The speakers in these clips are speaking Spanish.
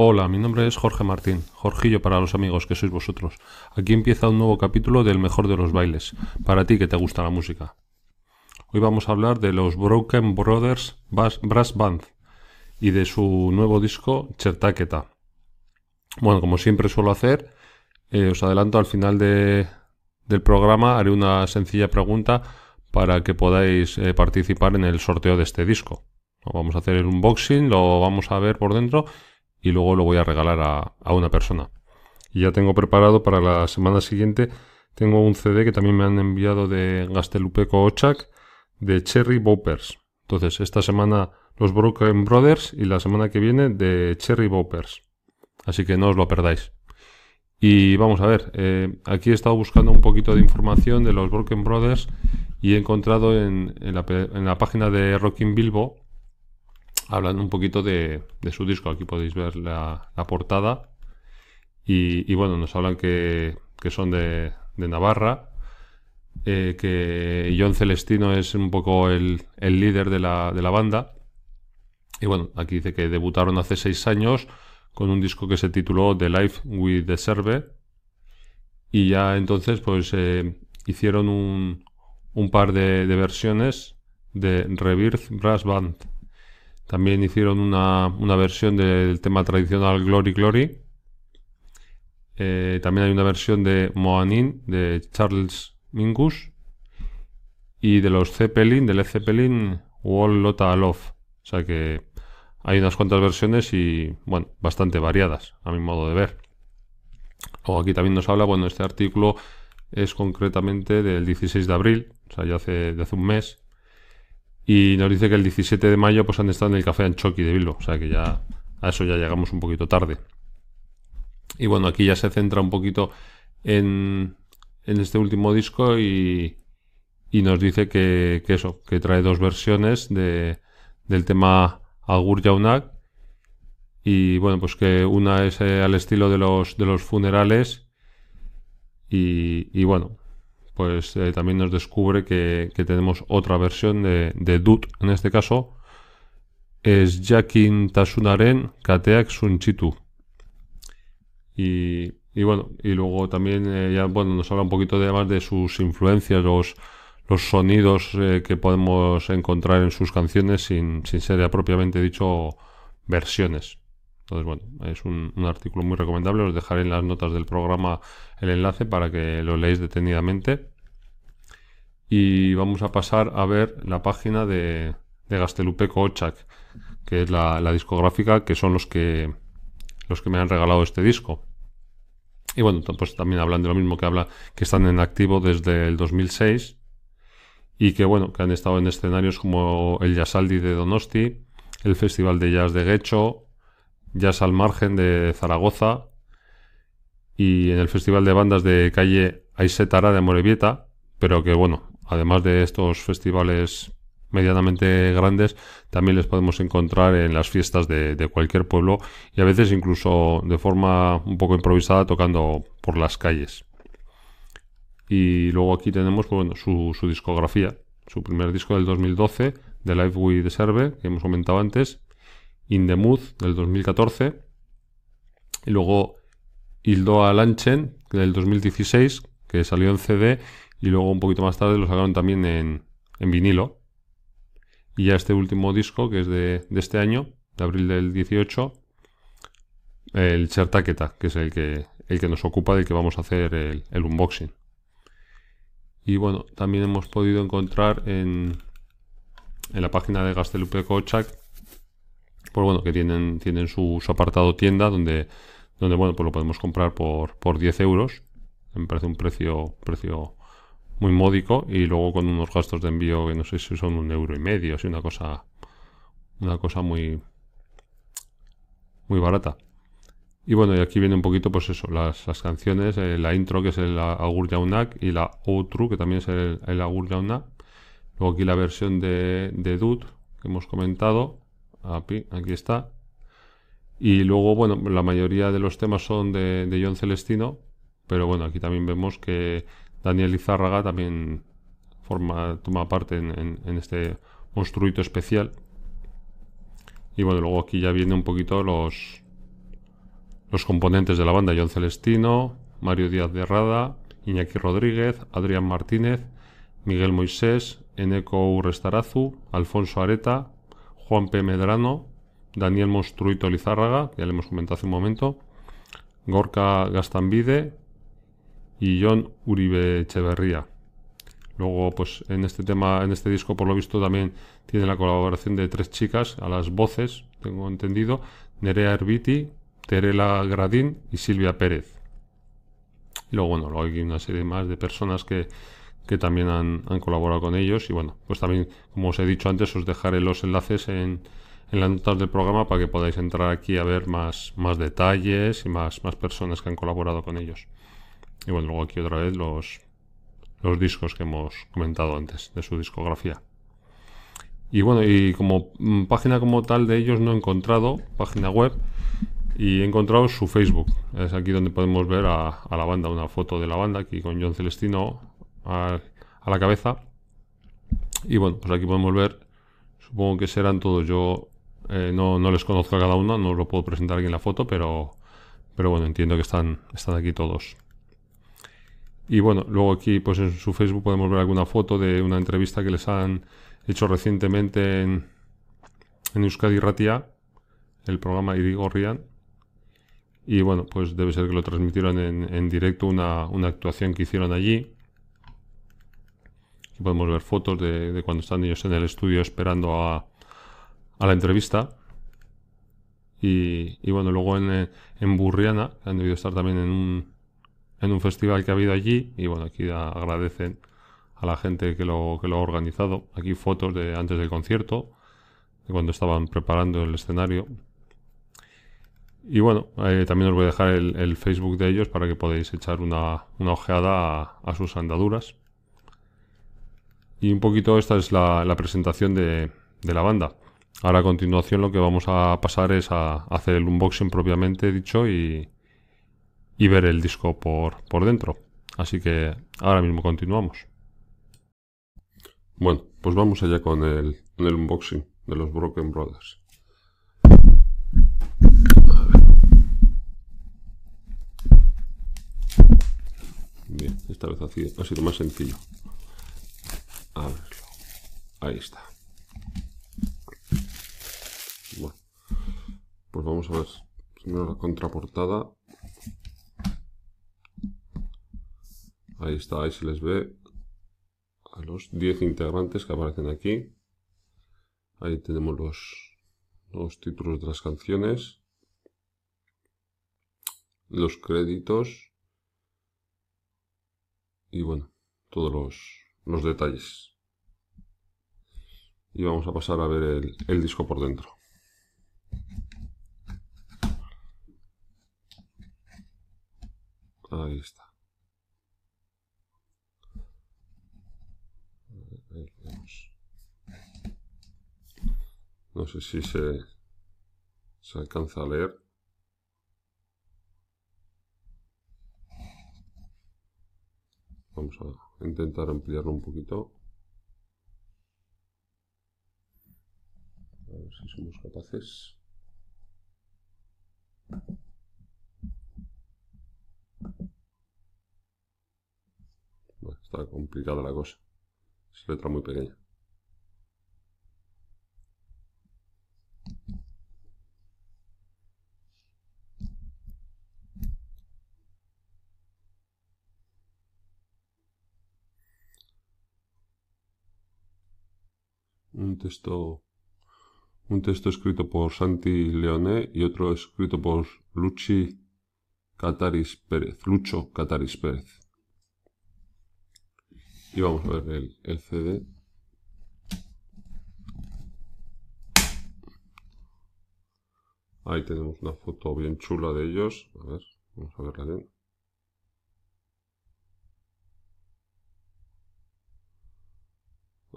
Hola, mi nombre es Jorge Martín, Jorgillo para los amigos que sois vosotros. Aquí empieza un nuevo capítulo del mejor de los bailes, para ti que te gusta la música. Hoy vamos a hablar de los Broken Brothers Brass Band y de su nuevo disco Chertaketa. Bueno, como siempre suelo hacer, eh, os adelanto al final del programa haré una sencilla pregunta para que podáis eh, participar en el sorteo de este disco. Vamos a hacer el unboxing, lo vamos a ver por dentro y luego lo voy a regalar a, una persona. Y ya tengo preparado para la semana siguiente, tengo un CD que también me han enviado de Gastelupeco Ochak de Cherry Boppers. Entonces, esta semana los Broken Brothers y la semana que viene de Cherry Boppers. Así que no os lo perdáis. Y vamos a ver, eh, aquí he estado buscando un poquito de información de los Broken Brothers y he encontrado en, la, página de Rockin' Bilbo hablando un poquito de, su disco. Aquí podéis ver la, portada. Y, bueno, nos hablan que, son de, Navarra, eh, que John Celestino es un poco el, líder de la, de banda. Y bueno, aquí dice que debutaron hace seis años con un disco que se tituló The Life with the Serve. Y ya entonces pues eh, hicieron un, par de, versiones de Rebirth Brass Band. También hicieron una, versión del tema tradicional Glory Glory. Eh, también hay una versión de Moanin de Charles Mingus. Y de los Zeppelin, del Zeppelin Wall Lotta Love. O sea que hay unas cuantas versiones y, bueno, bastante variadas, a mi modo de ver. O aquí también nos habla, bueno, este artículo es concretamente del 16 de abril, o sea, ya hace, de hace un mes. Y nos dice que el 17 de mayo pues han estado en el Café Anchoqui de Bilbo, o sea que ya a eso ya llegamos un poquito tarde. Y bueno, aquí ya se centra un poquito en, en este último disco y, y nos dice que, que, eso, que trae dos versiones de, del tema Agur Jaunak y bueno, pues que una es eh, al estilo de los, de los funerales y, bueno, pues eh, también nos descubre que, tenemos otra versión de, de Dut, en este caso es Jakin Tasunaren Kateak Sunchitu. Y, y bueno, y luego también eh, ya bueno, nos habla un poquito de, más de sus influencias, los, los sonidos eh, que podemos encontrar en sus canciones sin, sin ser propiamente dicho versiones. Entonces, bueno, es un, artículo muy recomendable. Os dejaré en las notas del programa el enlace para que lo leáis detenidamente. Y vamos a pasar a ver la página de, de Gastelupeco Ochak, que es la, discográfica, que son los que, los que me han regalado este disco. Y bueno, pues también hablan de lo mismo que habla, que están en activo desde el 2006 y que bueno, que han estado en escenarios como el Yasaldi de Donosti, el Festival de Jazz de Guecho, Jazz al Margen de Zaragoza y en el Festival de Bandas de calle Aisetara de Morevieta, pero que bueno, además de estos festivales medianamente grandes, también les podemos encontrar en las fiestas de, cualquier pueblo y a veces incluso de forma un poco improvisada tocando por las calles. Y luego aquí tenemos pues, su, su discografía, su primer disco del 2012, The Life with the Serve, que hemos comentado antes, In the Mood del 2014 y luego Hildoa Lanchen del 2016 que salió en CD y luego un poquito más tarde lo sacaron también en, vinilo. Y ya este último disco que es de, este año de abril del 18 el Chertaketa que es el que, el que nos ocupa del que vamos a hacer el, el unboxing. Y bueno también hemos podido encontrar en, en la página de Gastelupe Kochak pues bueno, que tienen, tienen su, apartado tienda donde, donde bueno, pues lo podemos comprar por, por 10 euros. Me parece un precio, precio muy módico y luego con unos gastos de envío que no sé si son un euro y medio, así una cosa, una cosa muy, muy barata. Y bueno, y aquí viene un poquito, pues eso, las, canciones, eh, la intro que es el Agur Yaunak y la Outro que también es el, el Agur Yaunak. Luego aquí la versión de, de Dud que hemos comentado aquí está. Y luego, bueno, la mayoría de los temas son de, John Celestino, pero bueno, aquí también vemos que Daniel Izárraga también forma, toma parte en, este monstruito especial. Y bueno, luego aquí ya viene un poquito los, los componentes de la banda, John Celestino, Mario Díaz de Rada, Iñaki Rodríguez, Adrián Martínez, Miguel Moisés, Eneco Urrestarazu, Alfonso Areta, Juan P. Medrano, Daniel Monstruito Lizárraga, que ya le hemos comentado hace un momento, Gorka Gastambide y John Uribe Echeverría. Luego, pues en este tema, en este disco, por lo visto, también tiene la colaboración de tres chicas a las voces, tengo entendido, Nerea Herbiti, Terela Gradín y Silvia Pérez. Y luego, bueno, luego hay una serie más de personas que, también han, colaborado con ellos. Y bueno, pues también, como os he dicho antes, os dejaré los enlaces en, las notas del programa para que podáis entrar aquí a ver más, más detalles y más, más personas que han colaborado con ellos. Y bueno, luego aquí otra vez los, los discos que hemos comentado antes de su discografía. Y bueno, y como mm, página como tal de ellos no he encontrado, página web, y he encontrado su Facebook. Es aquí donde podemos ver a, la banda, una foto de la banda, aquí con John Celestino a, la cabeza. Y bueno, pues aquí podemos ver, supongo que serán todos. Yo eh, no, les conozco a cada uno, no lo puedo presentar aquí en la foto, pero, pero bueno, entiendo que están, están aquí todos. Y bueno, luego aquí pues en su Facebook podemos ver alguna foto de una entrevista que les han hecho recientemente en, en Euskadi Ratia, el programa Rian. Y bueno, pues debe ser que lo transmitieron en, en directo una, una, actuación que hicieron allí. Podemos ver fotos de, cuando están ellos en el estudio esperando a, la entrevista. Y, bueno, luego en, en Burriana, han debido estar también en un, festival que ha habido allí y bueno, aquí agradecen a la gente que lo, que lo ha organizado. Aquí fotos de antes del concierto, de cuando estaban preparando el escenario. Y bueno, eh, también os voy a dejar el, Facebook de ellos para que podáis echar una, ojeada a, sus andaduras. Y un poquito esta es la, presentación de, de, la banda. Ahora a continuación lo que vamos a pasar es a hacer el unboxing propiamente dicho y, y ver el disco por, por dentro. Así que ahora mismo continuamos. Bueno, pues vamos allá con el, el unboxing de los Broken Brothers. Bien, esta vez ha sido, ha sido más sencillo. Ahí está. Bueno, pues vamos a ver. Primero la contraportada. Ahí está, ahí se les ve a los 10 integrantes que aparecen aquí. Ahí tenemos los, los títulos de las canciones, los créditos. Y bueno, todos los, los detalles. Y vamos a pasar a ver el, disco por dentro. Ahí está. No sé si se, se alcanza a leer. Vamos a intentar ampliarlo un poquito. A ver si somos capaces. está complicada la cosa. Es letra muy pequeña. Un texto un texto escrito por Santi Leone y otro escrito por Luchi Cataris Pérez, Lucho Cataris Pérez. Y vamos a ver el, el CD. Ahí tenemos una foto bien chula de ellos. A ver, vamos a verla bien.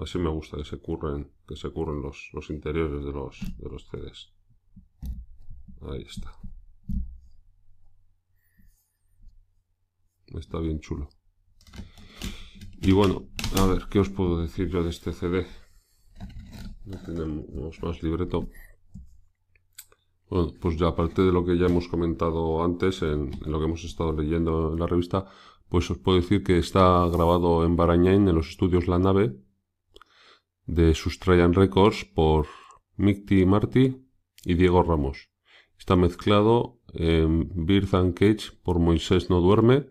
Así me gusta que se curren, que se curren los, los interiores de los, de los CDs. Ahí está. Está bien chulo. Y bueno, a ver, ¿qué os puedo decir yo de este CD? No tenemos más libreto. Bueno, pues ya aparte de lo que ya hemos comentado antes, en, lo que hemos estado leyendo en la revista, pues os puedo decir que está grabado en Barañain, en los estudios La Nave, de Sustrayan Records, por Micti Marty y Diego Ramos. Está mezclado en Birth and Cage por Moisés No Duerme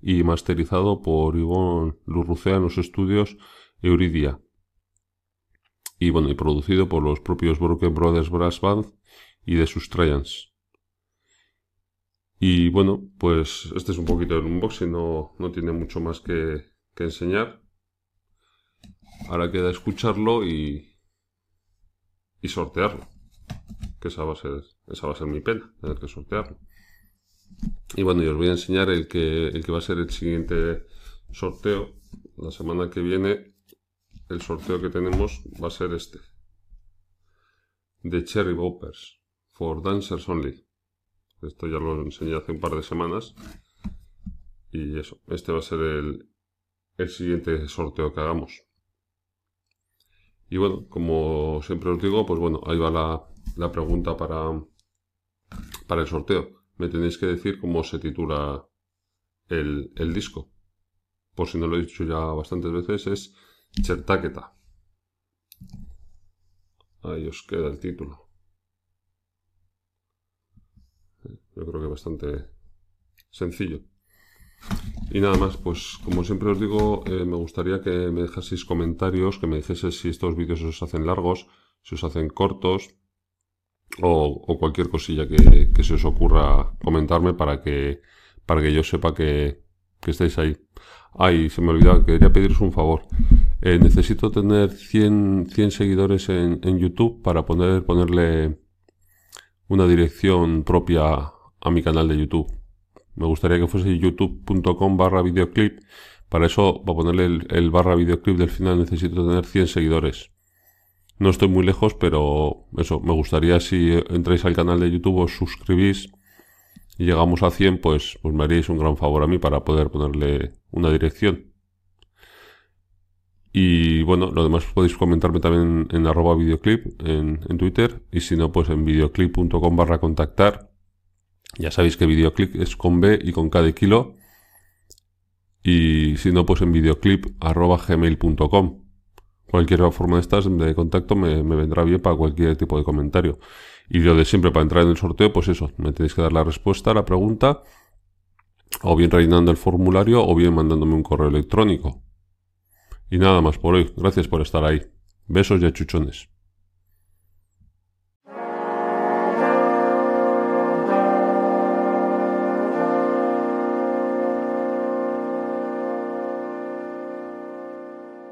y masterizado por Ivonne Lurrucea en los estudios Euridia. Y bueno, y producido por los propios Broken Brothers Brass Band y de sus Trojans. Y bueno, pues este es un poquito el unboxing, no, no tiene mucho más que, enseñar. Ahora queda escucharlo y, y sortearlo. Que esa va a ser, esa va a ser mi pena, tener que sortearlo. Y bueno, yo os voy a enseñar el que, el que va a ser el siguiente sorteo. La semana que viene, el sorteo que tenemos va a ser este. De Cherry Boppers for Dancers Only. Esto ya lo enseñé hace un par de semanas. Y eso, este va a ser el, el siguiente sorteo que hagamos. Y bueno, como siempre os digo, pues bueno, ahí va la, la pregunta para, para el sorteo. Me tenéis que decir cómo se titula el, el disco. Por si no lo he dicho ya bastantes veces, es Chertaqueta. Ahí os queda el título. Yo creo que bastante sencillo. Y nada más, pues como siempre os digo, eh, me gustaría que me dejaseis comentarios, que me dijeseis si estos vídeos os hacen largos, si os hacen cortos, o, cualquier cosilla que, se os ocurra comentarme para que, para que yo sepa que, estáis ahí. Ay, se me olvidaba, quería pediros un favor. Eh, necesito tener 100, 100 seguidores en, en, YouTube para poder ponerle una dirección propia a mi canal de YouTube. Me gustaría que fuese youtube.com barra videoclip. Para eso, para ponerle el, barra videoclip del final, necesito tener 100 seguidores. No estoy muy lejos, pero eso, me gustaría si entráis al canal de YouTube, os suscribís y llegamos a 100, pues, pues me haríais un gran favor a mí para poder ponerle una dirección. Y bueno, lo demás podéis comentarme también en, arroba videoclip en, en, Twitter y si no, pues en videoclip.com barra contactar ya sabéis que videoclip es con B y con K de kilo. Y si no, pues en videoclip.gmail.com. Cualquier forma de estas de contacto me, vendrá bien para cualquier tipo de comentario. Y lo de siempre para entrar en el sorteo, pues eso, me tenéis que dar la respuesta a la pregunta, o bien rellenando el formulario, o bien mandándome un correo electrónico. Y nada más por hoy. Gracias por estar ahí. Besos y achuchones.